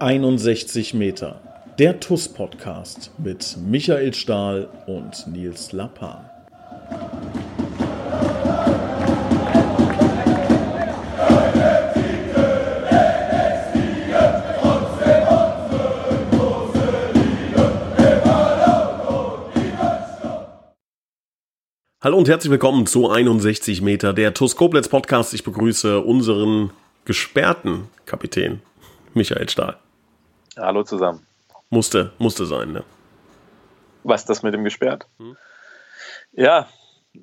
61 Meter. Der TUS-Podcast mit Michael Stahl und Nils Lappan. Hallo und herzlich willkommen zu 61 Meter, der TUS Koblenz Podcast. Ich begrüße unseren gesperrten Kapitän Michael Stahl. Hallo zusammen. Musste, musste sein, ne? Was das mit dem gesperrt? Hm? Ja,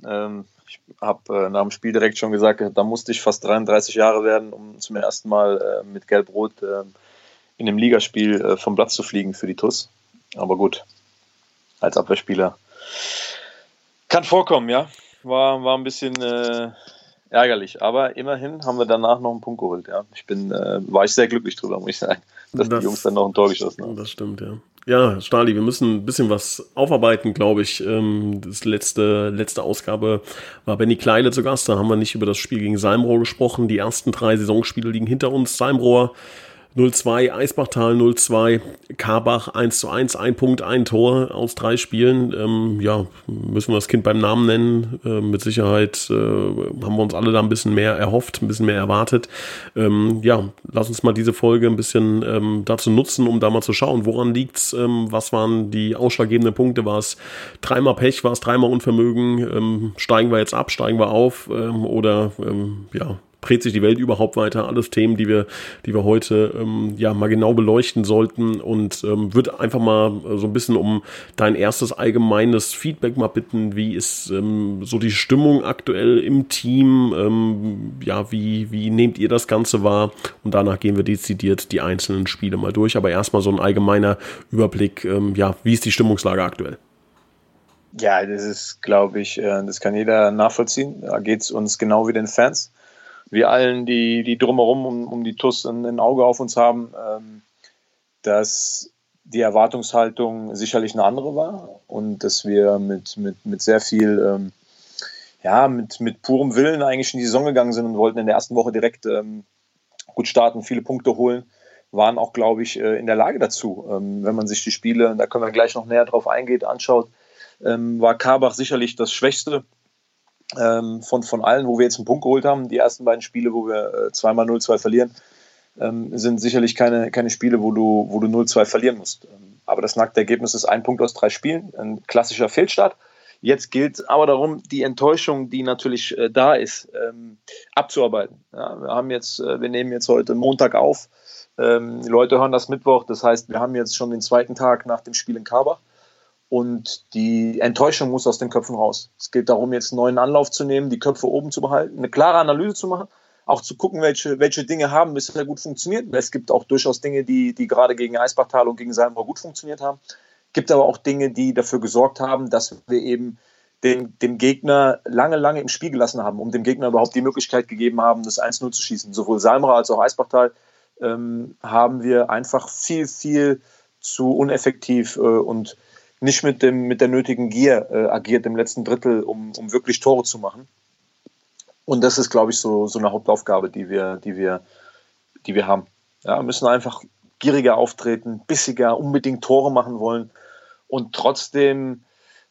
ähm, ich habe äh, nach dem Spiel direkt schon gesagt, da musste ich fast 33 Jahre werden, um zum ersten Mal äh, mit Gelb-Rot äh, in einem Ligaspiel äh, vom Platz zu fliegen für die TUS. Aber gut, als Abwehrspieler kann vorkommen, ja. War, war ein bisschen äh, ärgerlich. Aber immerhin haben wir danach noch einen Punkt geholt. Ja. Ich bin, äh, war ich sehr glücklich drüber, muss ich sagen, dass das, die Jungs dann noch ein Tor geschossen haben. Das stimmt, ja. Ja, Stali, wir müssen ein bisschen was aufarbeiten, glaube ich. Ähm, das letzte, letzte Ausgabe war Benny Kleile zu Gast. Da haben wir nicht über das Spiel gegen Salmrohr gesprochen. Die ersten drei Saisonspiele liegen hinter uns. Salmrohr 0-2, Eisbachtal 0-2, Karbach 1-1, ein Punkt, ein Tor aus drei Spielen. Ähm, ja, müssen wir das Kind beim Namen nennen. Äh, mit Sicherheit äh, haben wir uns alle da ein bisschen mehr erhofft, ein bisschen mehr erwartet. Ähm, ja, lass uns mal diese Folge ein bisschen ähm, dazu nutzen, um da mal zu schauen, woran liegt's, ähm, was waren die ausschlaggebenden Punkte, war es dreimal Pech, war es dreimal Unvermögen, ähm, steigen wir jetzt ab, steigen wir auf? Ähm, oder ja, dreht sich die Welt überhaupt weiter? Alles Themen, die wir, die wir heute ähm, ja mal genau beleuchten sollten und ähm, würde einfach mal so ein bisschen um dein erstes allgemeines Feedback mal bitten. Wie ist ähm, so die Stimmung aktuell im Team? Ähm, ja, wie, wie nehmt ihr das Ganze wahr? Und danach gehen wir dezidiert die einzelnen Spiele mal durch. Aber erstmal so ein allgemeiner Überblick. Ähm, ja, wie ist die Stimmungslage aktuell? Ja, das ist, glaube ich, äh, das kann jeder nachvollziehen. Da geht es uns genau wie den Fans wir allen, die, die drumherum um, um die TUS ein, ein, Auge auf uns haben, ähm, dass die Erwartungshaltung sicherlich eine andere war und dass wir mit, mit, mit sehr viel, ähm, ja, mit, mit purem Willen eigentlich in die Saison gegangen sind und wollten in der ersten Woche direkt ähm, gut starten, viele Punkte holen, waren auch, glaube ich, äh, in der Lage dazu. Ähm, wenn man sich die Spiele, da können wir gleich noch näher drauf eingehen, anschaut, ähm, war Karbach sicherlich das Schwächste ähm, von, von allen, wo wir jetzt einen Punkt geholt haben. Die ersten beiden Spiele, wo wir äh, zweimal 0-2 verlieren, ähm, sind sicherlich keine, keine Spiele, wo du, wo du 0-2 verlieren musst. Ähm, aber das nackte Ergebnis ist ein Punkt aus drei Spielen, ein klassischer Fehlstart. Jetzt gilt aber darum, die Enttäuschung, die natürlich äh, da ist, ähm, abzuarbeiten. Ja, wir haben jetzt, äh, wir nehmen jetzt heute Montag auf. Ähm, die Leute hören das Mittwoch. Das heißt, wir haben jetzt schon den zweiten Tag nach dem Spiel in Karbach. Und die Enttäuschung muss aus den Köpfen raus. Es geht darum, jetzt einen neuen Anlauf zu nehmen, die Köpfe oben zu behalten, eine klare Analyse zu machen, auch zu gucken, welche, welche Dinge haben bisher gut funktioniert. Es gibt auch durchaus Dinge, die, die gerade gegen Eisbachtal und gegen Salmrohr gut funktioniert haben. Es gibt aber auch Dinge, die dafür gesorgt haben, dass wir eben den, dem Gegner lange, lange im Spiel gelassen haben, um dem Gegner überhaupt die Möglichkeit gegeben haben, das 1-0 zu schießen. Sowohl Salmrohr als auch Eisbachtal ähm, haben wir einfach viel, viel zu uneffektiv äh, und nicht mit, dem, mit der nötigen Gier äh, agiert im letzten Drittel, um, um wirklich Tore zu machen. Und das ist, glaube ich, so, so eine Hauptaufgabe, die wir, die wir, die wir haben. Ja, müssen einfach gieriger auftreten, bissiger, unbedingt Tore machen wollen. Und trotzdem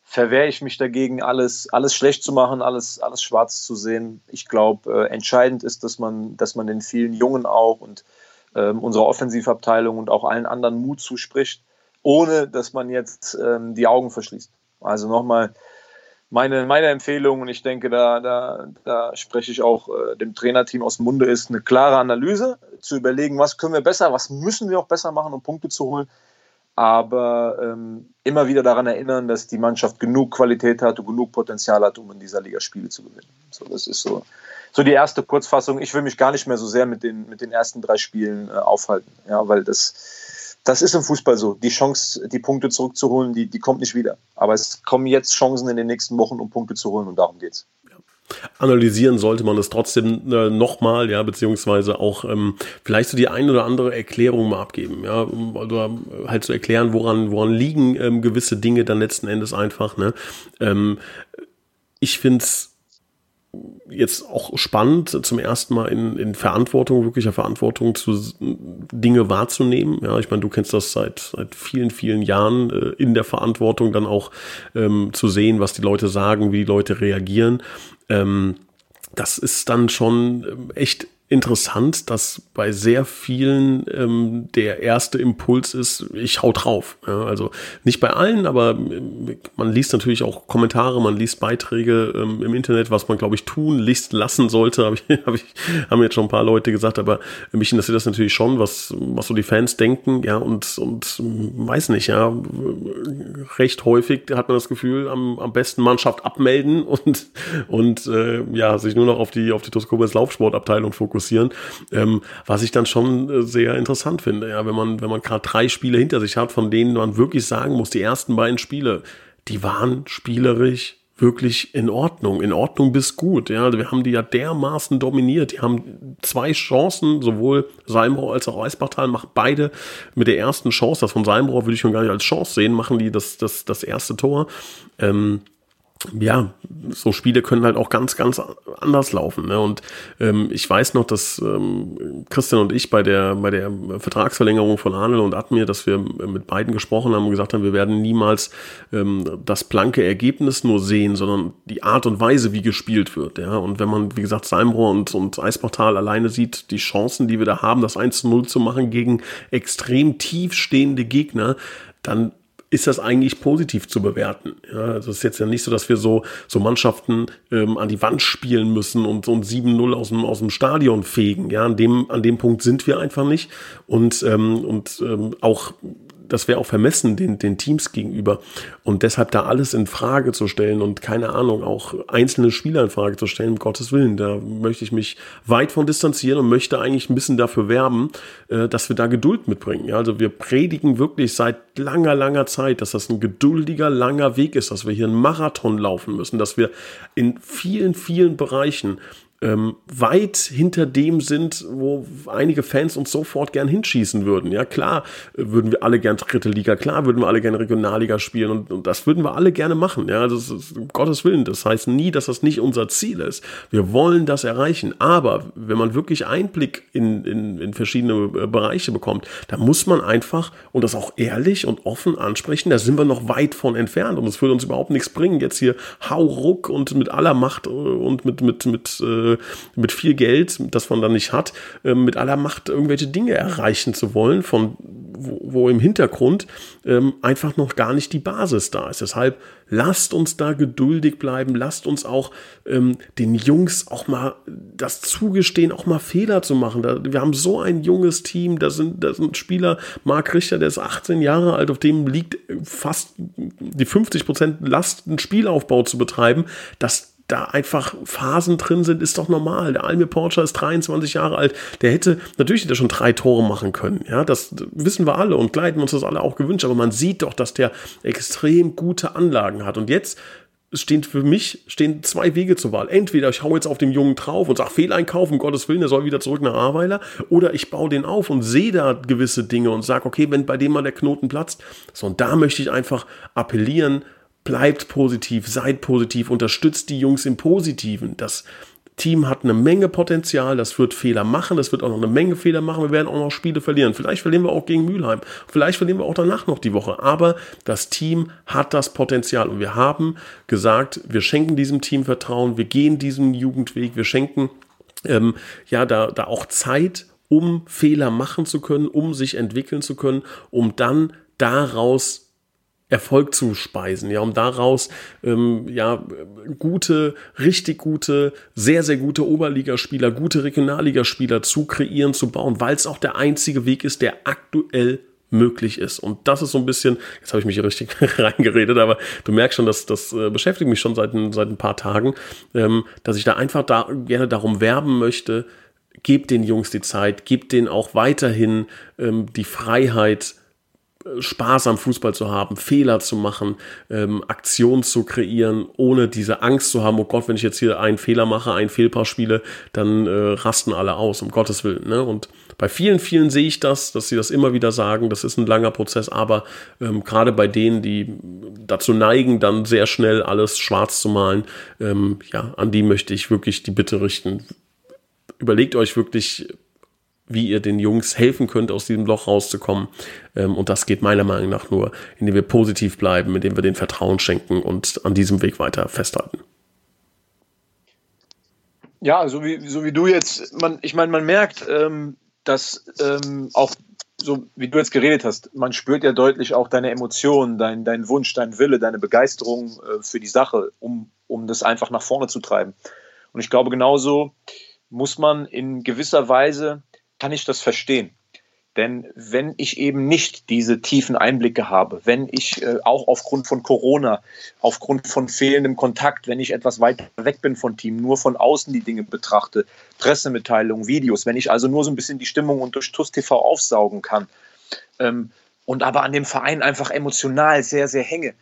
verwehre ich mich dagegen, alles, alles schlecht zu machen, alles, alles schwarz zu sehen. Ich glaube, äh, entscheidend ist, dass man, dass man den vielen Jungen auch und ähm, unserer Offensivabteilung und auch allen anderen Mut zuspricht ohne dass man jetzt ähm, die Augen verschließt. Also nochmal meine, meine Empfehlung, und ich denke, da, da, da spreche ich auch äh, dem Trainerteam aus dem Munde, ist eine klare Analyse, zu überlegen, was können wir besser, was müssen wir auch besser machen, um Punkte zu holen. Aber ähm, immer wieder daran erinnern, dass die Mannschaft genug Qualität hat und genug Potenzial hat, um in dieser Liga Spiele zu gewinnen. So, das ist so, so die erste Kurzfassung. Ich will mich gar nicht mehr so sehr mit den, mit den ersten drei Spielen äh, aufhalten, ja, weil das, das ist im Fußball so. Die Chance, die Punkte zurückzuholen, die, die kommt nicht wieder. Aber es kommen jetzt Chancen in den nächsten Wochen, um Punkte zu holen und darum geht's. Analysieren sollte man es trotzdem äh, nochmal, ja, beziehungsweise auch ähm, vielleicht so die ein oder andere Erklärung mal abgeben, ja, oder halt zu erklären, woran, woran liegen ähm, gewisse Dinge dann letzten Endes einfach, ne. Ähm, ich finde es jetzt auch spannend, zum ersten Mal in, in Verantwortung, wirklicher Verantwortung zu Dinge wahrzunehmen. Ja, ich meine, du kennst das seit, seit vielen, vielen Jahren äh, in der Verantwortung dann auch ähm, zu sehen, was die Leute sagen, wie die Leute reagieren. Ähm, das ist dann schon ähm, echt interessant, dass bei sehr vielen ähm, der erste Impuls ist, ich hau drauf. Ja, also nicht bei allen, aber äh, man liest natürlich auch Kommentare, man liest Beiträge ähm, im Internet, was man, glaube ich, tun, liest lassen sollte, habe ich, hab ich, haben jetzt schon ein paar Leute gesagt, aber mich interessiert das natürlich schon, was, was so die Fans denken, ja, und, und weiß nicht, ja, recht häufig hat man das Gefühl, am, am besten Mannschaft abmelden und, und äh, ja, sich nur noch auf die, auf die Toskobes Laufsportabteilung fokussieren fokussieren, ähm, was ich dann schon äh, sehr interessant finde. Ja, wenn man, wenn man gerade drei Spiele hinter sich hat, von denen man wirklich sagen muss, die ersten beiden Spiele, die waren spielerisch wirklich in Ordnung, in Ordnung bis gut. Ja, wir haben die ja dermaßen dominiert. Die haben zwei Chancen, sowohl Salmrohr als auch Eisbachtal machen beide mit der ersten Chance. Das von Salmrohr würde ich schon gar nicht als Chance sehen, machen die das, das, das erste Tor. Ähm, ja, so Spiele können halt auch ganz, ganz anders laufen. Ne? Und ähm, ich weiß noch, dass ähm, Christian und ich bei der, bei der Vertragsverlängerung von Arnel und Admir, dass wir mit beiden gesprochen haben und gesagt haben, wir werden niemals ähm, das blanke Ergebnis nur sehen, sondern die Art und Weise, wie gespielt wird. Ja? Und wenn man, wie gesagt, Salmrohr und, und Eisportal alleine sieht, die Chancen, die wir da haben, das 1 zu 0 zu machen gegen extrem tief stehende Gegner, dann ist das eigentlich positiv zu bewerten. Ja, also es ist jetzt ja nicht so, dass wir so, so Mannschaften ähm, an die Wand spielen müssen und so ein 7-0 aus dem, aus dem Stadion fegen. Ja, an dem, an dem Punkt sind wir einfach nicht. Und, ähm, und ähm, auch das wäre auch vermessen den, den Teams gegenüber. Und deshalb da alles in Frage zu stellen und keine Ahnung, auch einzelne Spieler in Frage zu stellen, um Gottes Willen, da möchte ich mich weit von distanzieren und möchte eigentlich ein bisschen dafür werben, äh, dass wir da Geduld mitbringen. Ja, also wir predigen wirklich seit langer, langer Zeit, dass das ein geduldiger, langer Weg ist, dass wir hier einen Marathon laufen müssen, dass wir in vielen, vielen Bereichen ähm, weit hinter dem sind, wo einige Fans uns sofort gern hinschießen würden. Ja, klar äh, würden wir alle gern dritte Liga, klar würden wir alle gerne Regionalliga spielen und, und das würden wir alle gerne machen. Ja, das ist um Gottes Willen. Das heißt nie, dass das nicht unser Ziel ist. Wir wollen das erreichen. Aber wenn man wirklich Einblick in, in, in verschiedene äh, Bereiche bekommt, da muss man einfach und das auch ehrlich und offen ansprechen. Da sind wir noch weit von entfernt und es würde uns überhaupt nichts bringen, jetzt hier hau ruck und mit aller Macht äh, und mit, mit, mit, mit äh, mit viel Geld, das man dann nicht hat, äh, mit aller Macht irgendwelche Dinge erreichen zu wollen, von wo, wo im Hintergrund ähm, einfach noch gar nicht die Basis da ist. Deshalb lasst uns da geduldig bleiben, lasst uns auch ähm, den Jungs auch mal das zugestehen, auch mal Fehler zu machen. Da, wir haben so ein junges Team, da sind, da sind Spieler, Marc Richter, der ist 18 Jahre alt, auf dem liegt fast die 50 Prozent Last, einen Spielaufbau zu betreiben. Das da einfach Phasen drin sind, ist doch normal. Der Almir Porcher ist 23 Jahre alt. Der hätte, natürlich hätte er schon drei Tore machen können. Ja, das wissen wir alle und gleiten uns das alle auch gewünscht. Aber man sieht doch, dass der extrem gute Anlagen hat. Und jetzt stehen für mich stehen zwei Wege zur Wahl. Entweder ich hau jetzt auf dem Jungen drauf und sag Fehleinkauf, um Gottes Willen, der soll wieder zurück nach Ahrweiler, oder ich baue den auf und sehe da gewisse Dinge und sag, okay, wenn bei dem mal der Knoten platzt, so und da möchte ich einfach appellieren, bleibt positiv, seid positiv, unterstützt die Jungs im Positiven. Das Team hat eine Menge Potenzial, das wird Fehler machen, das wird auch noch eine Menge Fehler machen, wir werden auch noch Spiele verlieren. Vielleicht verlieren wir auch gegen Mülheim, vielleicht verlieren wir auch danach noch die Woche, aber das Team hat das Potenzial. Und wir haben gesagt, wir schenken diesem Team Vertrauen, wir gehen diesen Jugendweg, wir schenken ähm, ja da, da auch Zeit, um Fehler machen zu können, um sich entwickeln zu können, um dann daraus Erfolg zu speisen, ja, um daraus ähm, ja gute, richtig gute, sehr, sehr gute Oberligaspieler, gute Regionalligaspieler zu kreieren, zu bauen, weil es auch der einzige Weg ist, der aktuell möglich ist. Und das ist so ein bisschen, jetzt habe ich mich hier richtig reingeredet, aber du merkst schon, dass das äh, beschäftigt mich schon seit, seit ein paar Tagen, ähm, dass ich da einfach da gerne darum werben möchte, gebt den Jungs die Zeit, gebt denen auch weiterhin ähm, die Freiheit, Spaß am Fußball zu haben, Fehler zu machen, ähm, Aktionen zu kreieren, ohne diese Angst zu haben, oh Gott, wenn ich jetzt hier einen Fehler mache, ein Fehlpaar spiele, dann äh, rasten alle aus, um Gottes Willen. Ne? Und bei vielen, vielen sehe ich das, dass sie das immer wieder sagen, das ist ein langer Prozess, aber ähm, gerade bei denen, die dazu neigen, dann sehr schnell alles schwarz zu malen, ähm, ja, an die möchte ich wirklich die Bitte richten. Überlegt euch wirklich, wie ihr den Jungs helfen könnt, aus diesem Loch rauszukommen. Ähm, und das geht meiner Meinung nach nur, indem wir positiv bleiben, indem wir den Vertrauen schenken und an diesem Weg weiter festhalten. Ja, so wie, so wie du jetzt, man, ich meine, man merkt, ähm, dass ähm, auch so wie du jetzt geredet hast, man spürt ja deutlich auch deine Emotionen, dein, dein Wunsch, dein Wille, deine Begeisterung äh, für die Sache, um, um das einfach nach vorne zu treiben. Und ich glaube, genauso muss man in gewisser Weise kann ich das verstehen. Denn wenn ich eben nicht diese tiefen Einblicke habe, wenn ich äh, auch aufgrund von Corona, aufgrund von fehlendem Kontakt, wenn ich etwas weiter weg bin von Team, nur von außen die Dinge betrachte, Pressemitteilungen, Videos, wenn ich also nur so ein bisschen die Stimmung und durch TUS TV aufsaugen kann ähm, und aber an dem Verein einfach emotional sehr, sehr hänge,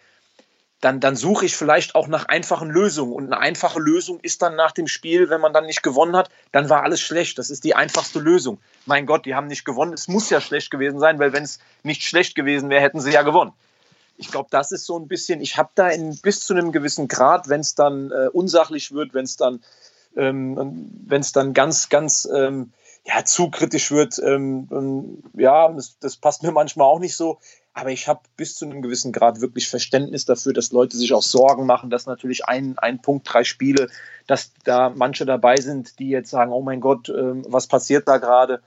dann, dann suche ich vielleicht auch nach einfachen Lösungen. Und eine einfache Lösung ist dann nach dem Spiel, wenn man dann nicht gewonnen hat, dann war alles schlecht. Das ist die einfachste Lösung. Mein Gott, die haben nicht gewonnen. Es muss ja schlecht gewesen sein, weil wenn es nicht schlecht gewesen wäre, hätten sie ja gewonnen. Ich glaube, das ist so ein bisschen, ich habe da in, bis zu einem gewissen Grad, wenn es dann äh, unsachlich wird, wenn es dann, ähm, wenn es dann ganz, ganz ähm, ja, zu kritisch wird, ähm, ja, das, das passt mir manchmal auch nicht so aber ich habe bis zu einem gewissen Grad wirklich Verständnis dafür, dass Leute sich auch Sorgen machen, dass natürlich ein, ein Punkt, drei Spiele, dass da manche dabei sind, die jetzt sagen, oh mein Gott, ähm, was passiert da gerade?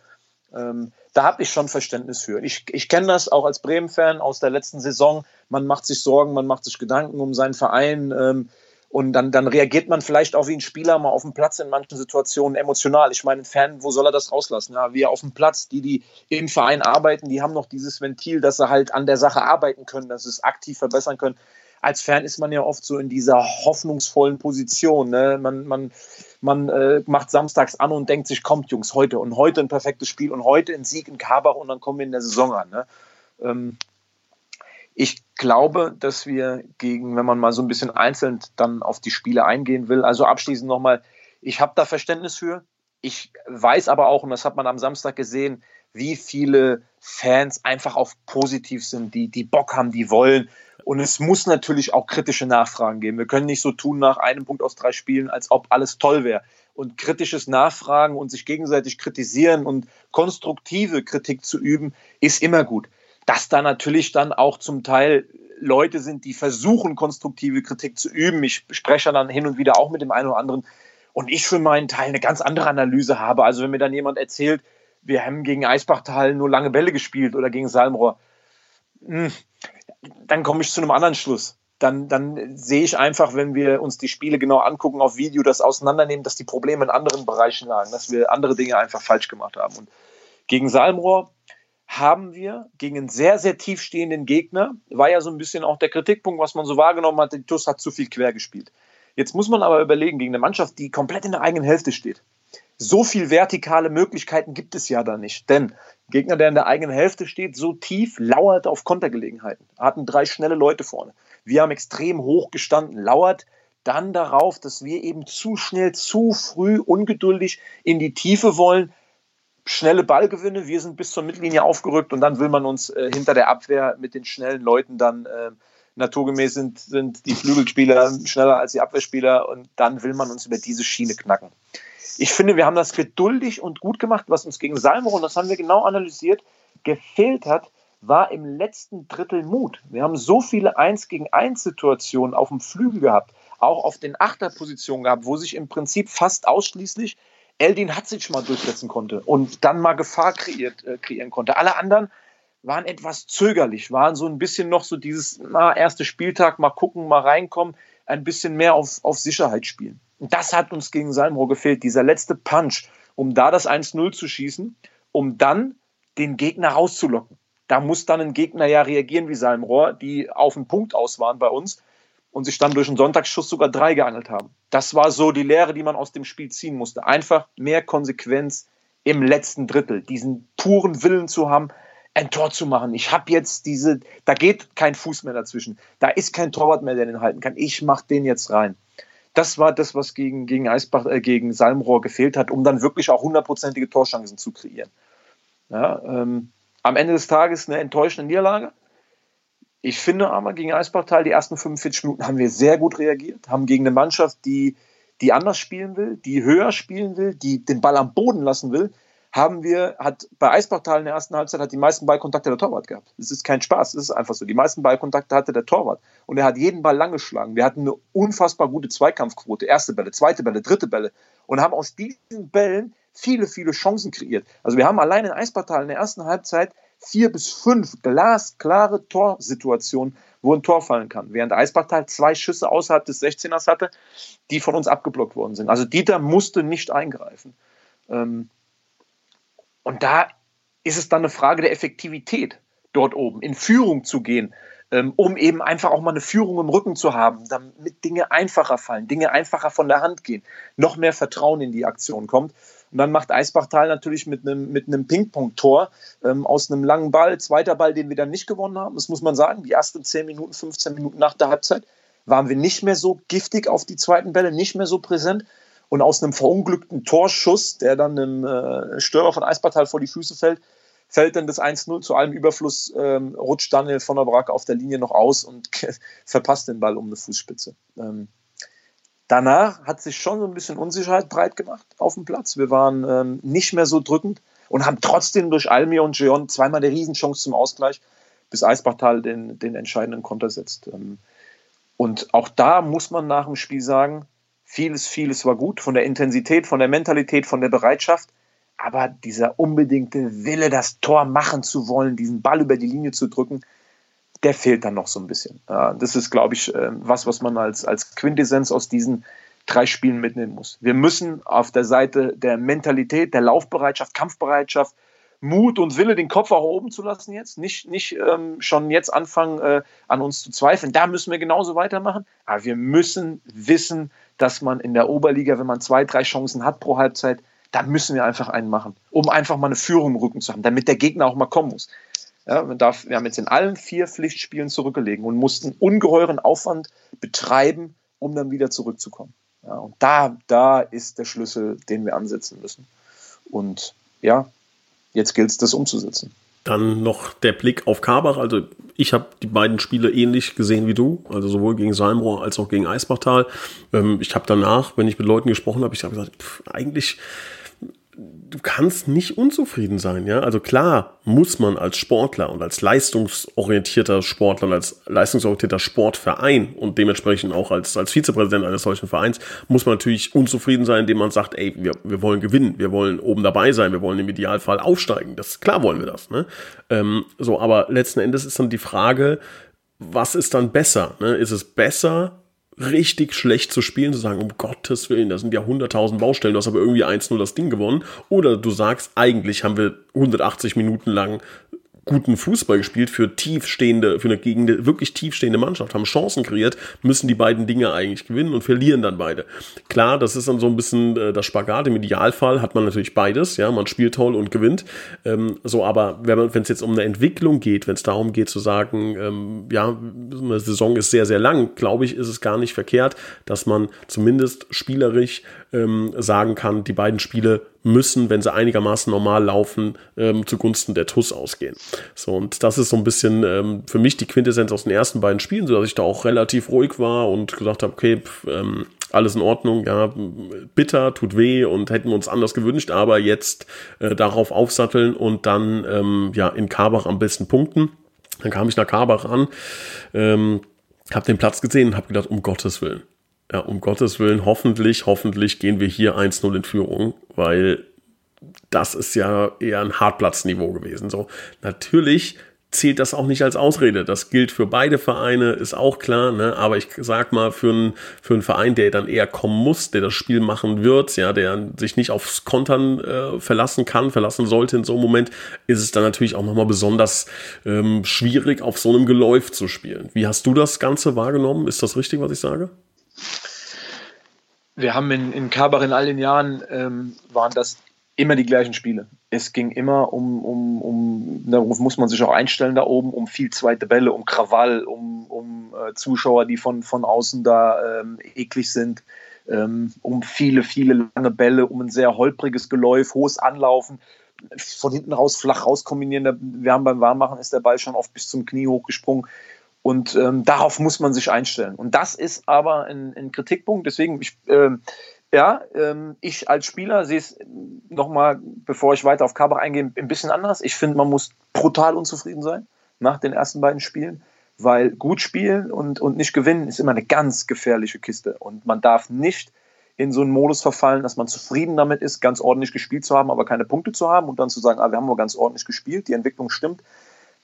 Ähm, da habe ich schon Verständnis für. Ich, ich kenne das auch als Bremen-Fan aus der letzten Saison. Man macht sich Sorgen, man macht sich Gedanken um seinen Verein. Und dann, dann reagiert man vielleicht auch wie ein Spieler mal auf dem Platz in manchen Situationen emotional. Ich meine, ein Fan, wo soll er das rauslassen? Ja, wir auf dem Platz, die, die im Verein arbeiten, die haben noch dieses Ventil, dass sie halt an der Sache arbeiten können, dass sie es aktiv verbessern können. Als Fan ist man ja oft so in dieser hoffnungsvollen Position. Ne? Man, man, man äh, macht samstags an und denkt sich, kommt Jungs, heute und heute ein perfektes Spiel und heute ein Sieg in Karbach und dann kommen wir in der Saison an. Ne? Ähm, ich glaube, dass wir gegen, wenn man mal so ein bisschen einzeln dann auf die Spiele eingehen will, also abschließend nochmal, ich habe da Verständnis für. Ich weiß aber auch, und das hat man am Samstag gesehen, wie viele Fans einfach auf positiv sind, die, die Bock haben, die wollen. Und es muss natürlich auch kritische Nachfragen geben. Wir können nicht so tun nach einem Punkt aus drei Spielen, als ob alles toll wäre. Und kritisches Nachfragen und sich gegenseitig kritisieren und konstruktive Kritik zu üben, ist immer gut dass da natürlich dann auch zum Teil Leute sind, die versuchen, konstruktive Kritik zu üben. Ich spreche dann hin und wieder auch mit dem einen oder anderen. Und ich für meinen Teil eine ganz andere Analyse habe. Also wenn mir dann jemand erzählt, wir haben gegen Eisbachtal nur lange Bälle gespielt oder gegen Salmrohr, hm, dann komme ich zu einem anderen Schluss. Dann, dann sehe ich einfach, wenn wir uns die Spiele genau angucken auf Video, das auseinandernehmen, dass die Probleme in anderen Bereichen lagen, dass wir andere Dinge einfach falsch gemacht haben. Und gegen Salmrohr haben wir gegen einen sehr, sehr tiefstehenden Gegner, war ja so ein bisschen auch der Kritikpunkt, was man so wahrgenommen hat, die TUS hat zu viel quer gespielt. Jetzt muss man aber überlegen, gegen eine Mannschaft, die komplett in der eigenen Hälfte steht. So viel vertikale Möglichkeiten gibt es ja da nicht. Denn Gegner, der in der eigenen Hälfte steht, so tief, lauert auf Kontergelegenheiten. Hatten drei schnelle Leute vorne. Wir haben extrem hoch gestanden, lauert dann darauf, dass wir eben zu schnell, zu früh, ungeduldig in die Tiefe wollen, schnelle Ballgewinne. Wir sind bis zur Mittellinie aufgerückt und dann will man uns äh, hinter der Abwehr mit den schnellen Leuten dann äh, naturgemäß sind, sind die Flügelspieler schneller als die Abwehrspieler und dann will man uns über diese Schiene knacken. Ich finde, wir haben das geduldig und gut gemacht, was uns gegen Salmo, und das haben wir genau analysiert, gefehlt hat, war im letzten Drittel Mut. Wir haben so viele 1 gegen 1 Situationen auf dem Flügel gehabt, auch auf den Achterpositionen gehabt, wo sich im Prinzip fast ausschließlich Eldin Hatzic mal durchsetzen konnte und dann mal Gefahr kreiert, äh, kreieren konnte. Alle anderen waren etwas zögerlich, waren so ein bisschen noch so dieses, na, erste Spieltag, mal gucken, mal reinkommen, ein bisschen mehr auf, auf Sicherheit spielen. Und das hat uns gegen Salmrohr gefehlt, dieser letzte Punch, um da das 1-0 zu schießen, um dann den Gegner rauszulocken. Da muss dann ein Gegner ja reagieren wie Salmrohr, die auf den Punkt aus waren bei uns und sich dann durch einen Sonntagsschuss sogar drei geangelt haben. Das war so die Lehre, die man aus dem Spiel ziehen musste. Einfach mehr Konsequenz im letzten Drittel, diesen puren Willen zu haben, ein Tor zu machen. Ich habe jetzt diese, da geht kein Fuß mehr dazwischen. Da ist kein Torwart mehr, der den halten kann. Ich mache den jetzt rein. Das war das, was gegen, gegen Eisbach, äh, gegen Salmrohr gefehlt hat, um dann wirklich auch hundertprozentige Torchancen zu kreieren. Ja, ähm, am Ende des Tages eine enttäuschende Niederlage. Ich finde aber, gegen Eisbachtal die ersten 45 Minuten haben wir sehr gut reagiert, haben gegen eine Mannschaft, die, die anders spielen will, die höher spielen will, die den Ball am Boden lassen will, haben wir, hat bei Eisbachtal in der ersten Halbzeit hat die meisten Ballkontakte der Torwart gehabt. Das ist kein Spaß, das ist einfach so. Die meisten Ballkontakte hatte der Torwart. Und er hat jeden Ball lang geschlagen. Wir hatten eine unfassbar gute Zweikampfquote. Erste Bälle, zweite Bälle, dritte Bälle. Und haben aus diesen Bällen viele, viele Chancen kreiert. Also wir haben allein in Eisbachtal in der ersten Halbzeit vier bis fünf glasklare Torsituationen, wo ein Tor fallen kann. Während Eisbachtal zwei Schüsse außerhalb des 16ers hatte, die von uns abgeblockt worden sind. Also Dieter musste nicht eingreifen. Ähm, und da ist es dann eine Frage der Effektivität, dort oben in Führung zu gehen, ähm, um eben einfach auch mal eine Führung im Rücken zu haben, damit Dinge einfacher fallen, Dinge einfacher von der Hand gehen, noch mehr Vertrauen in die Aktion kommt. Und dann macht Eisbachtal natürlich mit einem, mit einem Ping-Pong-Tor ähm, aus einem langen Ball, zweiter Ball, den wir dann nicht gewonnen haben. Das muss man sagen, die ersten 10 Minuten, 15 Minuten nach der Halbzeit waren wir nicht mehr so giftig auf die zweiten Bälle, nicht mehr so präsent. Und aus einem verunglückten Torschuss, der dann einem äh, Störer von Eisbachtal vor die Füße fällt, fällt dann das 1-0 zu allem Überfluss, ähm, rutscht Daniel von der Bracke auf der Linie noch aus und verpasst den Ball um eine Fußspitze. Ähm, danach hat sich schon so ein bisschen Unsicherheit breit gemacht auf dem Platz. Wir waren ähm, nicht mehr so drückend und haben trotzdem durch Almir und Jeon zweimal eine Riesenchance zum Ausgleich, bis Eisbachtal den, den entscheidenden Konter setzt. Ähm, und auch da muss man nach dem Spiel sagen, Vieles, vieles war gut von der Intensität, von der Mentalität, von der Bereitschaft. Aber dieser unbedingte Wille, das Tor machen zu wollen, diesen Ball über die Linie zu drücken, der fehlt dann noch so ein bisschen. das ist, glaube ich, ähm, was, was man als, als Quintessenz aus diesen drei Spielen mitnehmen muss. Wir müssen auf der Seite der Mentalität, der Laufbereitschaft, Kampfbereitschaft, Mut und Wille, den Kopf auch oben zu lassen jetzt. Nicht, nicht ähm, schon jetzt anfangen, äh, an uns zu zweifeln. Da müssen wir genauso weitermachen. Aber wir müssen wissen, dass man in der Oberliga, wenn man zwei, drei Chancen hat pro Halbzeit, da müssen wir einfach einen machen, um einfach mal eine Führung im Rücken zu haben, damit der Gegner auch mal kommen muss. Ja, man darf, wir haben jetzt in allen vier Pflichtspielen zurückgelegen und mussten ungeheuren Aufwand betreiben, um dann wieder zurückzukommen. Ja, und da, da ist der Schlüssel, den wir ansetzen müssen. Und ja, jetzt gilt es, das umzusetzen. Dann noch der Blick auf Karbach. Also ich habe die beiden Spiele ähnlich gesehen wie du, also sowohl gegen Salmrohr als auch gegen Eisbachtal. Ähm, ich habe danach, wenn ich mit Leuten gesprochen habe, ich habe gesagt, pff, eigentlich du kannst nicht unzufrieden sein, ja. Also klar muss man als Sportler und als leistungsorientierter Sportler, als leistungsorientierter Sportverein und dementsprechend auch als, als Vizepräsident eines solchen Vereins, muss man natürlich unzufrieden sein, indem man sagt, ey, wir, wir wollen gewinnen, wir wollen oben dabei sein, wir wollen im Idealfall aufsteigen. Das, klar wollen wir das, ne? Ähm, so, aber letzten Endes ist dann die Frage, was ist dann besser? Ne? Ist es besser, richtig schlecht zu spielen, zu sagen, um Gottes Willen, da sind ja 100.000 Baustellen, du hast aber irgendwie 1-0 das Ding gewonnen. Oder du sagst, eigentlich haben wir 180 Minuten lang guten Fußball gespielt für tiefstehende, für eine gegen wirklich tiefstehende Mannschaft, haben Chancen kreiert, müssen die beiden Dinge eigentlich gewinnen und verlieren dann beide. Klar, das ist dann so ein bisschen äh, das Spagat. Im Idealfall hat man natürlich beides, ja, man spielt toll und gewinnt. Ähm, so, aber wenn es jetzt um eine Entwicklung geht, wenn es darum geht zu sagen, ähm, ja, eine Saison ist sehr, sehr lang, glaube ich, ist es gar nicht verkehrt, dass man zumindest spielerisch ähm, sagen kann, die beiden Spiele müssen, wenn sie einigermaßen normal laufen, ähm, zugunsten der TUS ausgehen. So, und das ist so ein bisschen ähm, für mich die Quintessenz aus den ersten beiden Spielen, sodass ich da auch relativ ruhig war und gesagt habe, okay, pf, ähm, alles in Ordnung, ja, bitter, tut weh und hätten wir uns anders gewünscht, aber jetzt äh, darauf aufsatteln und dann ähm, ja in Karbach am besten punkten. Dann kam ich nach Karbach an, ähm, habe den Platz gesehen und habe gedacht, um Gottes Willen, ja, um Gottes Willen, hoffentlich, hoffentlich gehen wir hier 1-0 in Führung, weil das ist ja eher ein Hartplatzniveau gewesen. So, natürlich zählt das auch nicht als Ausrede. Das gilt für beide Vereine, ist auch klar, ne? aber ich sag mal, für einen, für einen Verein, der dann eher kommen muss, der das Spiel machen wird, ja, der sich nicht aufs Kontern äh, verlassen kann, verlassen sollte in so einem Moment, ist es dann natürlich auch nochmal besonders ähm, schwierig, auf so einem Geläuf zu spielen. Wie hast du das Ganze wahrgenommen? Ist das richtig, was ich sage? Wir haben in, in Kabach in all den Jahren, ähm, waren das immer die gleichen Spiele. Es ging immer um, um, um, darauf muss man sich auch einstellen da oben, um viel zweite Bälle, um Krawall, um, um äh, Zuschauer, die von, von außen da ähm, eklig sind, ähm, um viele, viele lange Bälle, um ein sehr holpriges Geläuf, hohes Anlaufen, von hinten raus flach raus kombinieren. Wir haben beim Warmmachen ist der Ball schon oft bis zum Knie hochgesprungen. Und ähm, darauf muss man sich einstellen. Und das ist aber ein, ein Kritikpunkt. Deswegen, ich, äh, ja, ähm, ich als Spieler sehe es nochmal, bevor ich weiter auf Kabach eingehe, ein bisschen anders. Ich finde, man muss brutal unzufrieden sein nach den ersten beiden Spielen, weil gut spielen und, und nicht gewinnen ist immer eine ganz gefährliche Kiste. Und man darf nicht in so einen Modus verfallen, dass man zufrieden damit ist, ganz ordentlich gespielt zu haben, aber keine Punkte zu haben und dann zu sagen, ah, wir haben nur ganz ordentlich gespielt, die Entwicklung stimmt.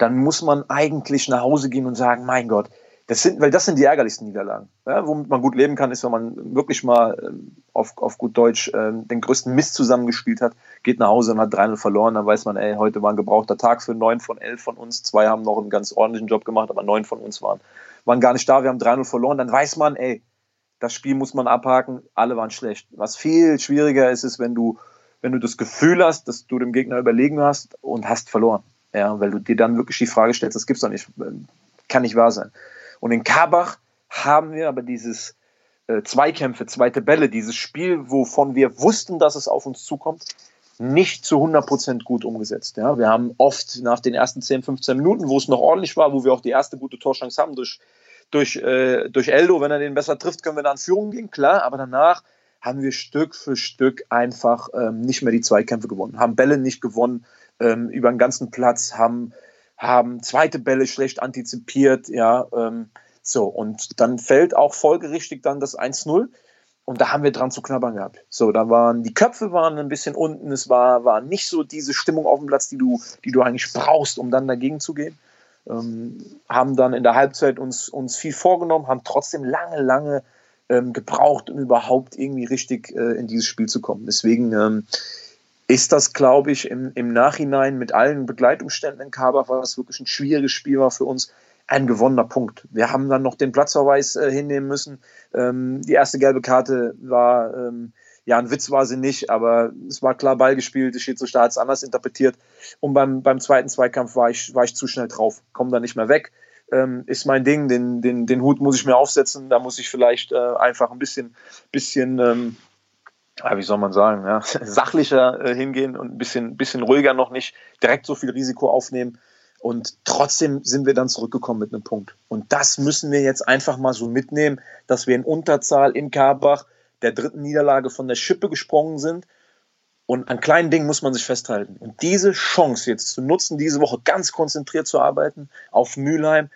Dann muss man eigentlich nach Hause gehen und sagen, mein Gott, das sind, weil das sind die ärgerlichsten Niederlagen. Ja, womit man gut leben kann, ist, wenn man wirklich mal ähm, auf, auf gut Deutsch äh, den größten Mist zusammengespielt hat, geht nach Hause und hat 3-0 verloren, dann weiß man, ey, heute war ein gebrauchter Tag für neun von elf von uns. Zwei haben noch einen ganz ordentlichen Job gemacht, aber neun von uns waren, waren gar nicht da. Wir haben 3-0 verloren. Dann weiß man, ey, das Spiel muss man abhaken, alle waren schlecht. Was viel schwieriger ist, ist, wenn du, wenn du das Gefühl hast, dass du dem Gegner überlegen hast und hast verloren. Ja, weil du dir dann wirklich die Frage stellst, das gibt's doch nicht, kann nicht wahr sein. Und in Karbach haben wir aber dieses äh, Zweikämpfe, zweite Bälle, dieses Spiel, wovon wir wussten, dass es auf uns zukommt, nicht zu 100% gut umgesetzt. Ja, wir haben oft nach den ersten 10, 15 Minuten, wo es noch ordentlich war, wo wir auch die erste gute Torchance haben durch, durch, äh, durch Eldo, wenn er den besser trifft, können wir da in Führung gehen, klar, aber danach haben wir Stück für Stück einfach ähm, nicht mehr die Zweikämpfe gewonnen, haben Bälle nicht gewonnen ähm, über den ganzen Platz, haben haben zweite Bälle schlecht antizipiert, ja, ähm, so, und dann fällt auch folgerichtig dann das 1-0 und da haben wir dran zu knabbern gehabt. So, da waren, die Köpfe waren ein bisschen unten, es war, war nicht so diese Stimmung auf dem Platz, die du, die du eigentlich brauchst, um dann dagegen zu gehen. Ähm, haben dann in der Halbzeit uns, uns viel vorgenommen, haben trotzdem lange, lange ähm, gebraucht, um überhaupt irgendwie richtig äh, in dieses Spiel zu kommen. Deswegen ähm, ist das, glaube ich, im, im Nachhinein mit allen Begleitumständen in Karbach, was wirklich ein schwieriges Spiel war für uns, ein gewonnener Punkt. Wir haben dann noch den Platzverweis äh, hinnehmen müssen. Ähm, die erste gelbe Karte war, ähm, ja, ein Witz war sie nicht, aber es war klar Ball gespielt, der Schiedsrichter hat es anders interpretiert. Und beim, beim zweiten Zweikampf war ich, war ich zu schnell drauf, komme da nicht mehr weg. Ähm, ist mein Ding, den, den, den Hut muss ich mir aufsetzen, da muss ich vielleicht äh, einfach ein bisschen, bisschen ähm, ja, wie soll man sagen, ja, sachlicher äh, hingehen und ein bisschen, bisschen ruhiger noch nicht direkt so viel Risiko aufnehmen. Und trotzdem sind wir dann zurückgekommen mit einem Punkt. Und das müssen wir jetzt einfach mal so mitnehmen, dass wir in Unterzahl in Karbach der dritten Niederlage von der Schippe gesprungen sind. Und an kleinen Dingen muss man sich festhalten. Und diese Chance jetzt zu nutzen, diese Woche ganz konzentriert zu arbeiten auf Mülheim.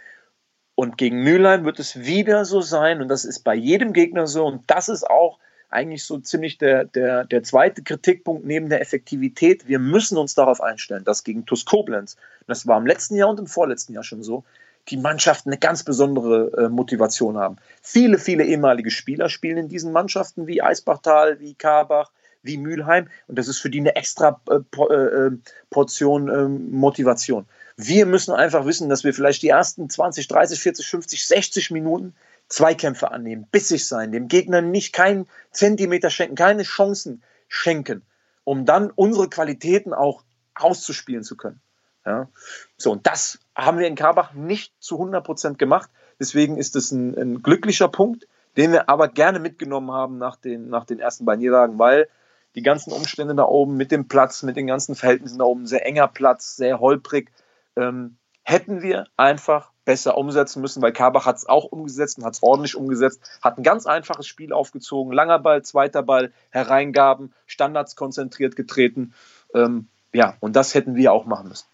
Und gegen Mülheim wird es wieder so sein. Und das ist bei jedem Gegner so. Und das ist auch eigentlich so ziemlich der, der, der zweite Kritikpunkt neben der Effektivität. Wir müssen uns darauf einstellen, dass gegen TuS Koblenz, das war im letzten Jahr und im vorletzten Jahr schon so, die Mannschaften eine ganz besondere äh, Motivation haben. Viele, viele ehemalige Spieler spielen in diesen Mannschaften wie Eisbachtal, wie Karbach, wie Mülheim und das ist für die eine extra äh, äh, Portion ähm, Motivation. Wir müssen einfach wissen, dass wir vielleicht die ersten 20, 30, 40, 50, 60 Minuten Zweikämpfe annehmen, bissig sein, dem Gegner nicht keinen Zentimeter schenken, keine Chancen schenken, um dann unsere Qualitäten auch auszuspielen zu können. Ja? So, und das haben wir in Karbach nicht zu 100 Prozent gemacht. Deswegen ist es ein, ein, glücklicher Punkt, den wir aber gerne mitgenommen haben nach den, nach den ersten beiden Niederlagen, weil die ganzen Umstände da oben mit dem Platz, mit den ganzen Verhältnissen da oben, sehr enger Platz, sehr holprig, ähm, hätten wir einfach besser umsetzen müssen, weil Karbach hat es auch umgesetzt und hat es ordentlich umgesetzt, hat ein ganz einfaches Spiel aufgezogen, langer Ball, zweiter Ball, Hereingaben, Standards konzentriert getreten. Ähm, ja, und das hätten wir auch machen müssen.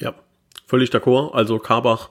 Ja, völlig d'accord. Also Karbach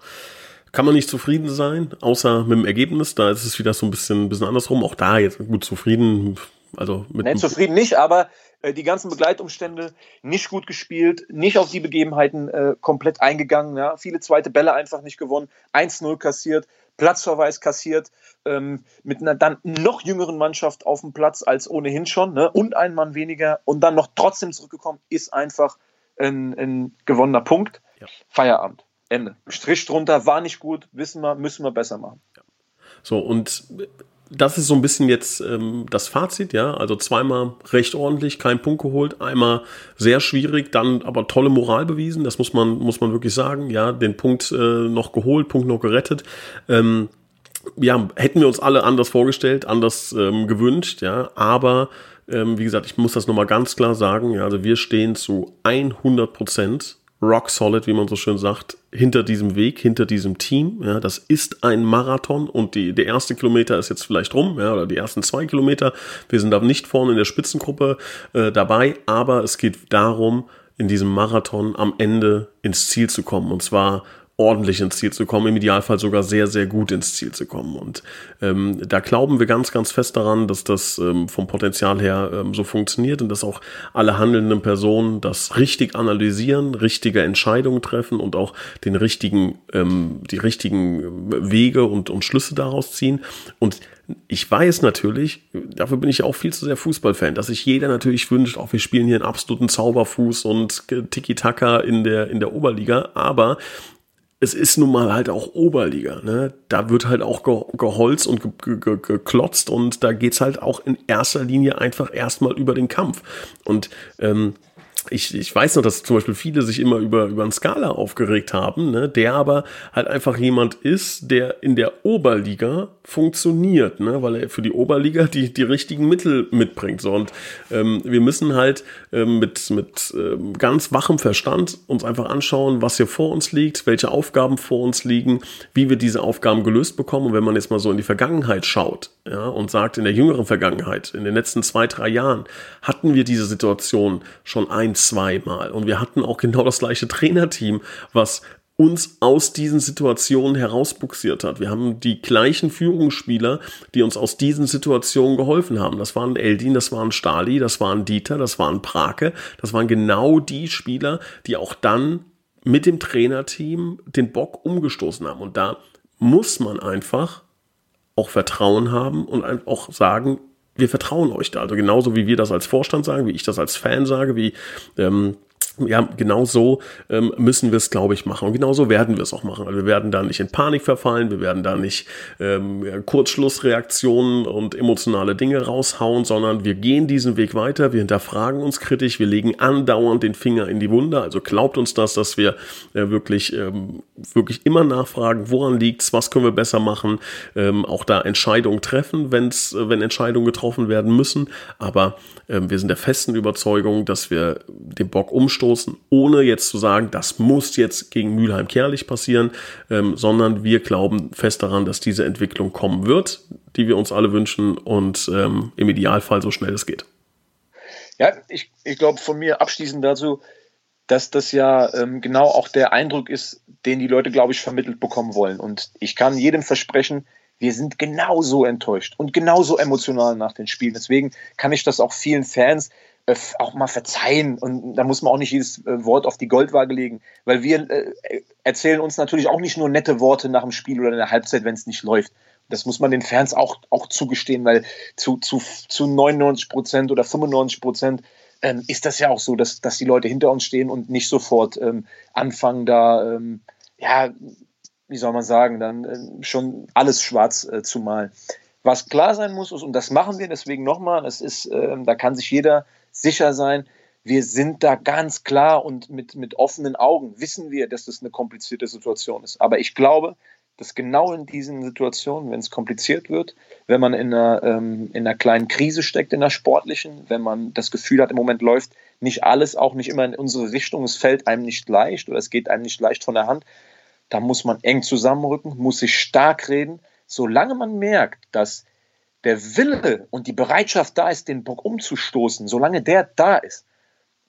kann man nicht zufrieden sein, außer mit dem Ergebnis. Da ist es wieder so ein bisschen, ein bisschen andersrum. Auch da jetzt gut zufrieden. Also mit nee, zufrieden nicht, aber die ganzen Begleitumstände nicht gut gespielt, nicht auf die Begebenheiten äh, komplett eingegangen, ja? viele zweite Bälle einfach nicht gewonnen, 1-0 kassiert, Platzverweis kassiert, ähm, mit einer dann noch jüngeren Mannschaft auf dem Platz als ohnehin schon ne? und ein Mann weniger und dann noch trotzdem zurückgekommen, ist einfach ein, ein gewonnener Punkt. Ja. Feierabend. Ende. Strich drunter, war nicht gut, wissen wir, müssen wir besser machen. Ja. So, und das ist so ein bisschen jetzt ähm, das Fazit, ja. Also zweimal recht ordentlich, keinen Punkt geholt, einmal sehr schwierig, dann aber tolle Moral bewiesen, das muss man, muss man wirklich sagen, ja, den Punkt äh, noch geholt, Punkt noch gerettet. Ähm, ja, hätten wir uns alle anders vorgestellt, anders ähm, gewünscht, ja, aber ähm, wie gesagt, ich muss das nochmal ganz klar sagen, ja, also wir stehen zu 100 Prozent rock solid, wie man so schön sagt, hinter diesem Weg, hinter diesem Team. Ja, das ist ein Marathon und die, der erste Kilometer ist jetzt vielleicht rum, ja, oder die ersten zwei Kilometer. Wir sind da nicht vorne in der Spitzengruppe äh, dabei, aber es geht darum, in diesem Marathon am Ende ins Ziel zu kommen. Und zwar ordentlich ins Ziel zu kommen, im Idealfall sogar sehr, sehr gut ins Ziel zu kommen. Und ähm, da glauben wir ganz, ganz fest daran, dass das ähm, vom Potenzial her ähm, so funktioniert und dass auch alle handelnden Personen das richtig analysieren, richtige Entscheidungen treffen und auch den richtigen, ähm, die richtigen Wege und, und Schlüsse daraus ziehen. Und ich weiß natürlich, dafür bin ich auch viel zu sehr Fußballfan, dass sich jeder natürlich wünscht, auch wir spielen hier einen absoluten Zauberfuß und Tiki-Taka in der, in der Oberliga, aber es ist nun mal halt auch Oberliga, ne? Da wird halt auch ge geholzt und ge ge geklotzt und da geht's halt auch in erster Linie einfach erstmal über den Kampf. Und ähm, ich, ich weiß noch, dass zum Beispiel viele sich immer über, über einen Skala aufgeregt haben, ne, der aber halt einfach jemand ist, der in der Oberliga funktioniert, ne, weil er für die Oberliga die, die richtigen Mittel mitbringt. So, und ähm, wir müssen halt ähm, mit, mit ähm, ganz wachem Verstand uns einfach anschauen, was hier vor uns liegt, welche Aufgaben vor uns liegen, wie wir diese Aufgaben gelöst bekommen. Und wenn man jetzt mal so in die Vergangenheit schaut, ja, und sagt, in der jüngeren Vergangenheit, in den letzten zwei, drei Jahren, hatten wir diese Situation schon ein, zwei Mal. Und wir hatten auch genau das gleiche Trainerteam, was uns aus diesen Situationen herausbuxiert hat. Wir haben die gleichen Führungsspieler, die uns aus diesen Situationen geholfen haben. Das waren Eldin, das waren Stali, das waren Dieter, das waren Prake. Das waren genau die Spieler, die auch dann mit dem Trainerteam den Bock umgestoßen haben. Und da muss man einfach auch Vertrauen haben und auch sagen, wir vertrauen euch da. Also genauso wie wir das als Vorstand sagen, wie ich das als Fan sage, wie ähm, ja, genau so ähm, müssen wir es, glaube ich, machen. Und genau so werden wir es auch machen. Also wir werden da nicht in Panik verfallen, wir werden da nicht ähm, Kurzschlussreaktionen und emotionale Dinge raushauen, sondern wir gehen diesen Weg weiter, wir hinterfragen uns kritisch, wir legen andauernd den Finger in die Wunde. Also glaubt uns das, dass wir äh, wirklich, ähm, wirklich immer nachfragen, woran liegt's, was können wir besser machen, ähm, auch da Entscheidungen treffen, wenn's, äh, wenn Entscheidungen getroffen werden müssen. Aber ähm, wir sind der festen Überzeugung, dass wir den Bock umstoßen, ohne jetzt zu sagen, das muss jetzt gegen Mülheim Kerlich passieren, ähm, sondern wir glauben fest daran, dass diese Entwicklung kommen wird, die wir uns alle wünschen und ähm, im Idealfall so schnell es geht. Ja, ich, ich glaube von mir abschließend dazu, dass das ja ähm, genau auch der Eindruck ist, den die Leute, glaube ich, vermittelt bekommen wollen. Und ich kann jedem versprechen, wir sind genauso enttäuscht und genauso emotional nach den Spielen. Deswegen kann ich das auch vielen Fans äh, auch mal verzeihen und da muss man auch nicht jedes äh, Wort auf die Goldwaage legen, weil wir äh, erzählen uns natürlich auch nicht nur nette Worte nach dem Spiel oder in der Halbzeit, wenn es nicht läuft. Das muss man den Fans auch, auch zugestehen, weil zu, zu, zu 99 Prozent oder 95 Prozent ähm, ist das ja auch so, dass, dass die Leute hinter uns stehen und nicht sofort ähm, anfangen, da ähm, ja, wie soll man sagen, dann äh, schon alles schwarz äh, zu malen. Was klar sein muss, und das machen wir deswegen nochmal, das ist, äh, da kann sich jeder sicher sein, wir sind da ganz klar und mit, mit offenen Augen wissen wir, dass das eine komplizierte Situation ist. Aber ich glaube, dass genau in diesen Situationen, wenn es kompliziert wird, wenn man in einer, ähm, in einer kleinen Krise steckt, in einer sportlichen, wenn man das Gefühl hat, im Moment läuft nicht alles, auch nicht immer in unsere Richtung, es fällt einem nicht leicht oder es geht einem nicht leicht von der Hand, da muss man eng zusammenrücken, muss sich stark reden. Solange man merkt, dass der Wille und die Bereitschaft da ist, den Bock umzustoßen, solange der da ist,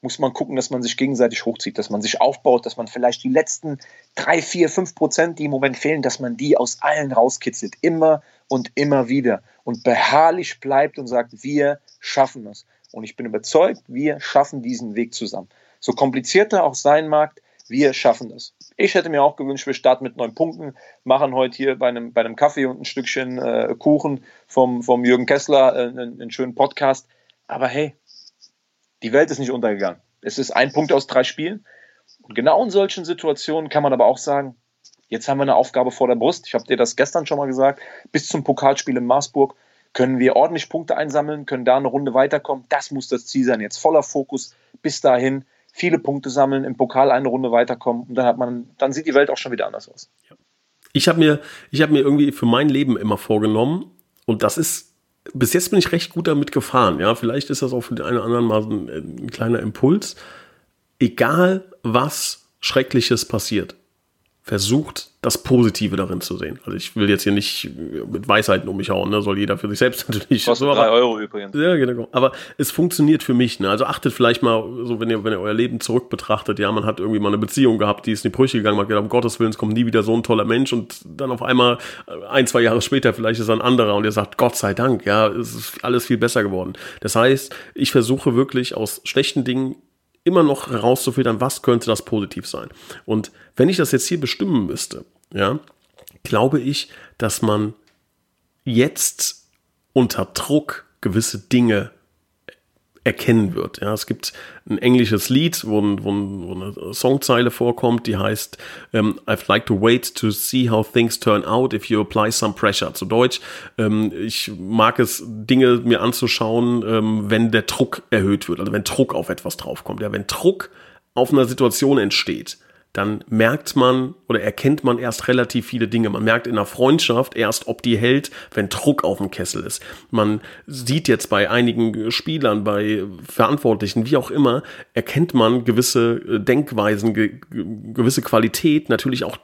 muss man gucken, dass man sich gegenseitig hochzieht, dass man sich aufbaut, dass man vielleicht die letzten drei, vier, fünf Prozent, die im Moment fehlen, dass man die aus allen rauskitzelt. Immer und immer wieder. Und beharrlich bleibt und sagt, wir schaffen es. Und ich bin überzeugt, wir schaffen diesen Weg zusammen. So kompliziert er auch sein mag, wir schaffen das. Ich hätte mir auch gewünscht, wir starten mit neun Punkten, machen heute hier bei einem, bei einem Kaffee und ein Stückchen äh, Kuchen vom, vom Jürgen Kessler äh, einen, einen schönen Podcast. Aber hey, die Welt ist nicht untergegangen. Es ist ein Punkt aus drei Spielen. Und genau in solchen Situationen kann man aber auch sagen, jetzt haben wir eine Aufgabe vor der Brust. Ich habe dir das gestern schon mal gesagt. Bis zum Pokalspiel in Marsburg können wir ordentlich Punkte einsammeln, können da eine Runde weiterkommen. Das muss das Ziel sein. Jetzt voller Fokus bis dahin, viele Punkte sammeln, im Pokal eine Runde weiterkommen und dann hat man, dann sieht die Welt auch schon wieder anders aus. Ich habe mir, ich habe mir irgendwie für mein Leben immer vorgenommen und das ist bis jetzt bin ich recht gut damit gefahren. Ja, vielleicht ist das auch für den einen oder anderen mal ein, ein kleiner Impuls. Egal was Schreckliches passiert, versucht, das Positive darin zu sehen. Also ich will jetzt hier nicht mit Weisheiten um mich hauen, ne? soll jeder für sich selbst natürlich. Kostet so, drei Euro übrigens. Ja, genau. Aber es funktioniert für mich. Ne? Also achtet vielleicht mal, so wenn ihr, wenn ihr euer Leben zurück betrachtet, ja, man hat irgendwie mal eine Beziehung gehabt, die ist in die Brüche gegangen, man hat gedacht, um Gottes Willen, es kommt nie wieder so ein toller Mensch und dann auf einmal ein, zwei Jahre später vielleicht ist er ein anderer und ihr sagt, Gott sei Dank, ja, es ist alles viel besser geworden. Das heißt, ich versuche wirklich aus schlechten Dingen immer noch herauszufiltern, was könnte das positiv sein. Und wenn ich das jetzt hier bestimmen müsste, ja, glaube ich, dass man jetzt unter Druck gewisse Dinge erkennen wird. Ja, es gibt ein englisches Lied, wo, wo, wo eine Songzeile vorkommt, die heißt ähm, I'd like to wait to see how things turn out if you apply some pressure. Zu Deutsch, ähm, ich mag es, Dinge mir anzuschauen, ähm, wenn der Druck erhöht wird, also wenn Druck auf etwas draufkommt. Ja, wenn Druck auf einer Situation entsteht, dann merkt man oder erkennt man erst relativ viele Dinge. Man merkt in einer Freundschaft erst, ob die hält, wenn Druck auf dem Kessel ist. Man sieht jetzt bei einigen Spielern, bei Verantwortlichen, wie auch immer, erkennt man gewisse Denkweisen, gewisse Qualität, natürlich auch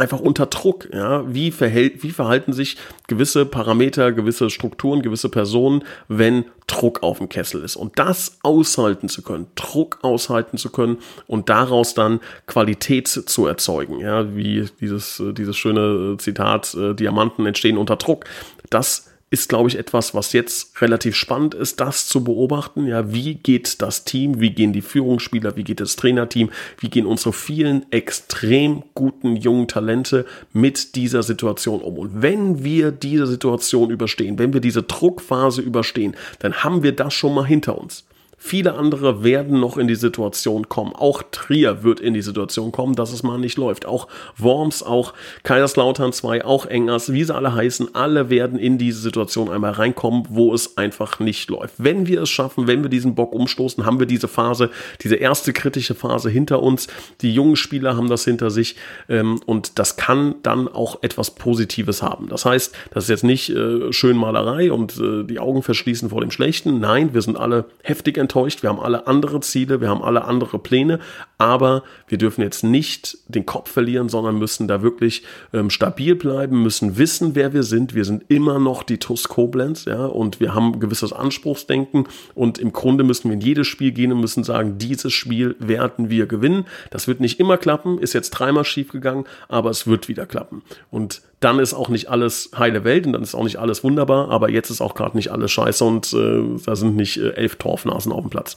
einfach unter Druck. Ja? Wie, verhält, wie verhalten sich gewisse Parameter, gewisse Strukturen, gewisse Personen, wenn Druck auf dem Kessel ist? Und das aushalten zu können, Druck aushalten zu können und daraus dann Qualität zu erzeugen. Ja? Wie dieses, dieses schöne Zitat, äh, Diamanten entstehen unter Druck. Das ist, glaube ich, etwas, was jetzt relativ spannend ist, das zu beobachten. Ja, wie geht das Team, wie gehen die Führungsspieler, wie geht das Trainerteam, wie gehen unsere vielen extrem guten jungen Talente mit dieser Situation um. Und wenn wir diese Situation überstehen, wenn wir diese Druckphase überstehen, dann haben wir das schon mal hinter uns. Viele andere werden noch in die Situation kommen. Auch Trier wird in die Situation kommen, dass es mal nicht läuft. Auch Worms, auch Kaiserslautern 2, auch Engers, wie sie alle heißen, alle werden in diese Situation einmal reinkommen, wo es einfach nicht läuft. Wenn wir es schaffen, wenn wir diesen Bock umstoßen, haben wir diese Phase, diese erste kritische Phase hinter uns. Die jungen Spieler haben das hinter sich ähm, und das kann dann auch etwas Positives haben. Das heißt, das ist jetzt nicht äh, Schönmalerei und äh, die Augen verschließen vor dem Schlechten. Nein, wir sind alle heftig enttäuscht enttäuscht, wir haben alle andere Ziele, wir haben alle andere Pläne, aber wir dürfen jetzt nicht den Kopf verlieren, sondern müssen da wirklich ähm, stabil bleiben, müssen wissen, wer wir sind. Wir sind immer noch die TUS Koblenz, ja, und wir haben ein gewisses Anspruchsdenken und im Grunde müssen wir in jedes Spiel gehen und müssen sagen, dieses Spiel werden wir gewinnen. Das wird nicht immer klappen, ist jetzt dreimal schief gegangen, aber es wird wieder klappen. Und dann ist auch nicht alles heile Welt und dann ist auch nicht alles wunderbar, aber jetzt ist auch gerade nicht alles scheiße und äh, da sind nicht äh, elf Torfnasen auf dem Platz.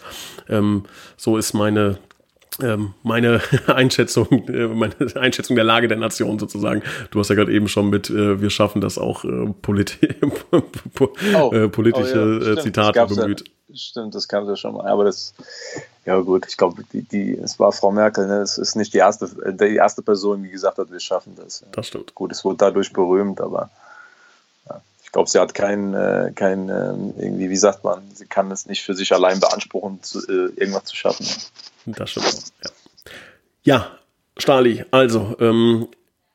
Ähm, so ist meine meine Einschätzung, äh, meine Einschätzung der Lage der Nation sozusagen. Du hast ja gerade eben schon mit, äh, wir schaffen das auch äh, politi oh. politische oh, ja. Zitate bemüht. Ja. Stimmt, das kam ja schon mal. Aber das, ja gut, ich glaube, die, die, es war Frau Merkel, ne? es ist nicht die erste, die erste Person, die gesagt hat, wir schaffen das. Das stimmt. Gut, es wurde dadurch berühmt, aber glaube, sie hat kein, kein äh, irgendwie, wie sagt man, sie kann es nicht für sich allein beanspruchen, irgendwas zu schaffen. Das stimmt auch, ja. Ja, Stali, also, ähm,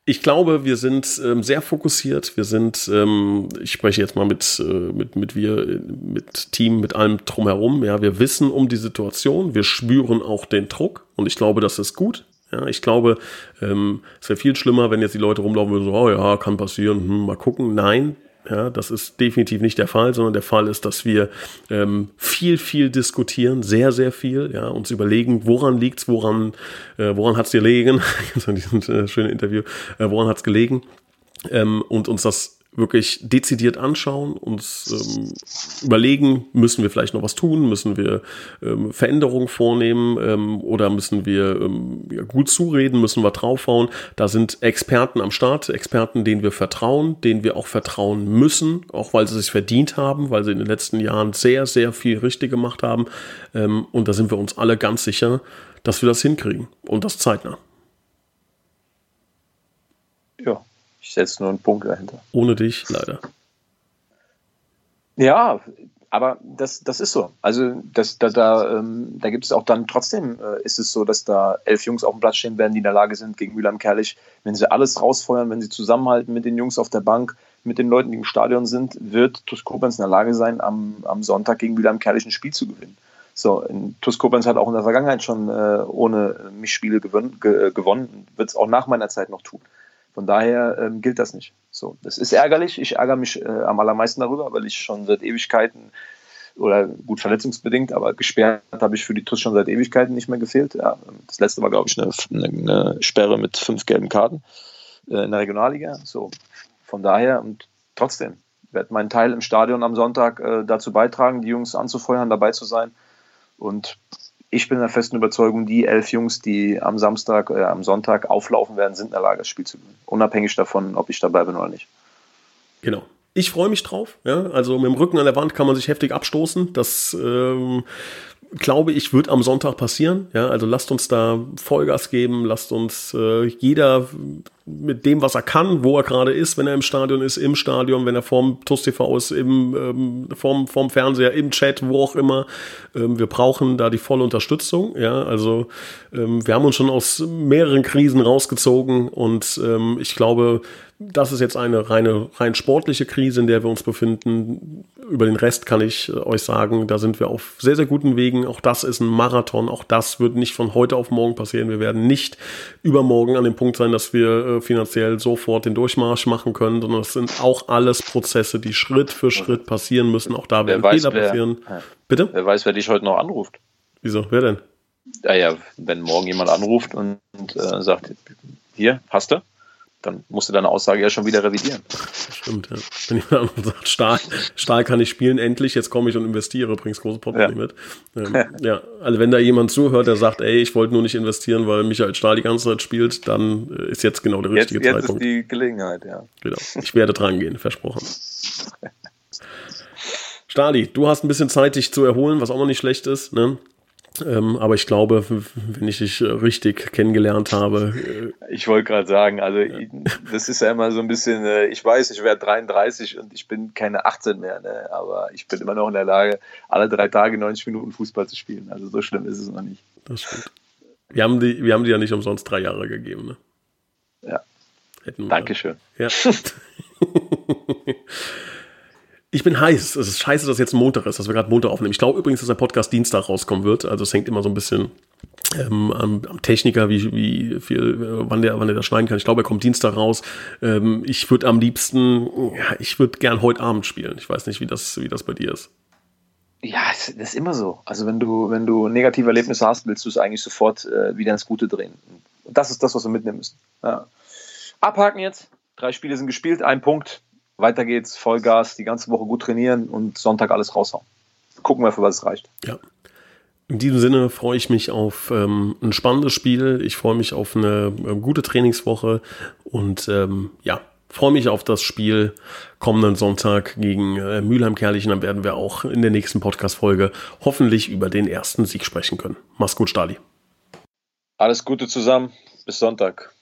ich glaube, wir sind ähm, sehr fokussiert. Wir sind, ähm, ich spreche jetzt mal mit, äh, mit, mit wir, mit Team, mit allem drumherum. Ja, wir wissen um die Situation. Wir spüren auch den Druck. Und ich glaube, das ist gut. Ja, ich glaube, ähm, es wäre viel schlimmer, wenn jetzt die Leute rumlaufen würden, so, oh ja, kann passieren, hm, mal gucken. Nein, ja, das ist definitiv nicht der Fall, sondern der Fall ist, dass wir ähm, viel, viel diskutieren, sehr, sehr viel, ja, uns überlegen, woran liegt's, woran, äh, woran hat's gelegen, in diesem äh, schönen Interview, äh, woran hat's gelegen, ähm, und uns das wirklich dezidiert anschauen, uns ähm, überlegen, müssen wir vielleicht noch was tun, müssen wir ähm, Veränderungen vornehmen ähm, oder müssen wir ähm, ja, gut zureden, müssen wir draufhauen. Da sind Experten am Start, Experten, denen wir vertrauen, denen wir auch vertrauen müssen, auch weil sie sich verdient haben, weil sie in den letzten Jahren sehr, sehr viel richtig gemacht haben. Ähm, und da sind wir uns alle ganz sicher, dass wir das hinkriegen und das zeitnah. Ja, ich setze nur einen Punkt dahinter. Ohne dich, leider. Ja, aber das, das ist so. Also das, da, da, ähm, da gibt es auch dann trotzdem, äh, ist es so, dass da elf Jungs auf dem Platz stehen werden, die in der Lage sind, gegen Mülheim Kerlich, wenn sie alles rausfeuern, wenn sie zusammenhalten mit den Jungs auf der Bank, mit den Leuten, die im Stadion sind, wird TuS Koblenz in der Lage sein, am, am Sonntag gegen Mülheim Kerlich ein Spiel zu gewinnen. So, TuS Koblenz hat auch in der Vergangenheit schon äh, ohne mich Spiele gewon ge gewonnen, wird es auch nach meiner Zeit noch tun. Von daher ähm, gilt das nicht. So, das ist ärgerlich. Ich ärgere mich äh, am allermeisten darüber, weil ich schon seit Ewigkeiten oder gut verletzungsbedingt, aber gesperrt habe ich für die TUS schon seit Ewigkeiten nicht mehr gefehlt. Ja, das letzte war, glaube ich, eine, eine, Sperre mit fünf gelben Karten äh, in der Regionalliga. So, von daher und trotzdem werde meinen Teil im Stadion am Sonntag äh, dazu beitragen, die Jungs anzufeuern, dabei zu sein. Und ich bin der festen Überzeugung, die elf Jungs, die am Samstag, äh, am Sonntag auflaufen werden, sind in der Lage, das Spiel zu gewinnen. Unabhängig davon, ob ich dabei bin oder nicht. Genau. Ich freue mich drauf. Ja? Also mit dem Rücken an der Wand kann man sich heftig abstoßen. Das ähm, glaube ich, wird am Sonntag passieren. Ja, also lasst uns da Vollgas geben, lasst uns äh, jeder mit dem, was er kann, wo er gerade ist, wenn er im Stadion ist, im Stadion, wenn er vorm TUS TV ist, im, ähm, vorm, vorm Fernseher, im Chat, wo auch immer. Ähm, wir brauchen da die volle Unterstützung. Ja, also ähm, wir haben uns schon aus mehreren Krisen rausgezogen und ähm, ich glaube, das ist jetzt eine reine, rein sportliche Krise, in der wir uns befinden. Über den Rest kann ich äh, euch sagen, da sind wir auf sehr, sehr guten Wegen. Auch das ist ein Marathon. Auch das wird nicht von heute auf morgen passieren. Wir werden nicht übermorgen an dem Punkt sein, dass wir finanziell sofort den Durchmarsch machen können, sondern es sind auch alles Prozesse, die Schritt für Schritt passieren müssen. Auch da werden weiß, Fehler wer, passieren. Bitte? Wer weiß, wer dich heute noch anruft. Wieso? Wer denn? Ja, ja, wenn morgen jemand anruft und, und äh, sagt, hier, hast du? Dann musst du deine Aussage ja schon wieder revidieren. Stimmt, ja. Wenn jemand sagt, Stahl, Stahl kann ich spielen, endlich, jetzt komme ich und investiere, bringst große Portemonnaie ja. mit. Ähm, ja, also wenn da jemand zuhört, der sagt, ey, ich wollte nur nicht investieren, weil Michael Stahl die ganze Zeit spielt, dann äh, ist jetzt genau der richtige jetzt, jetzt Zeitpunkt. Jetzt ist die Gelegenheit, ja. Genau. Ich werde dran gehen, versprochen. Stali, du hast ein bisschen Zeit, dich zu erholen, was auch noch nicht schlecht ist. Ne? Ähm, aber ich glaube, wenn ich dich äh, richtig kennengelernt habe. Äh, ich wollte gerade sagen, also das ist ja immer so ein bisschen, äh, ich weiß, ich werde 33 und ich bin keine 18 mehr, ne? aber ich bin immer noch in der Lage, alle drei Tage 90 Minuten Fußball zu spielen. Also so schlimm ist es noch nicht. Das stimmt. Wir haben die, wir haben die ja nicht umsonst drei Jahre gegeben. Ne? Ja. Hätten Dankeschön. Ja. Ich bin heiß. Es ist scheiße, dass jetzt Montag ist, dass wir gerade Montag aufnehmen. Ich glaube übrigens, dass der Podcast Dienstag rauskommen wird. Also es hängt immer so ein bisschen ähm, am, am, Techniker, wie, wie viel, wann der, wann der das schneiden kann. Ich glaube, er kommt Dienstag raus. Ähm, ich würde am liebsten, ja, ich würde gern heute Abend spielen. Ich weiß nicht, wie das, wie das bei dir ist. Ja, das ist immer so. Also wenn du, wenn du negative Erlebnisse hast, willst du es eigentlich sofort äh, wieder ins Gute drehen. Das ist das, was wir mitnehmen müssen. Ja. Abhaken jetzt. Drei Spiele sind gespielt, ein Punkt weiter geht's, Vollgas, die ganze Woche gut trainieren und Sonntag alles raushauen. Gucken wir, für was es reicht. Ja. In diesem Sinne freue ich mich auf ähm, ein spannendes Spiel. Ich freue mich auf eine äh, gute Trainingswoche und ähm, ja, freue mich auf das Spiel kommenden Sonntag gegen äh, Mülheim-Kerlichen. Dann werden wir auch in der nächsten Podcast-Folge hoffentlich über den ersten Sieg sprechen können. Mach's gut, Stali. Alles Gute zusammen. Bis Sonntag.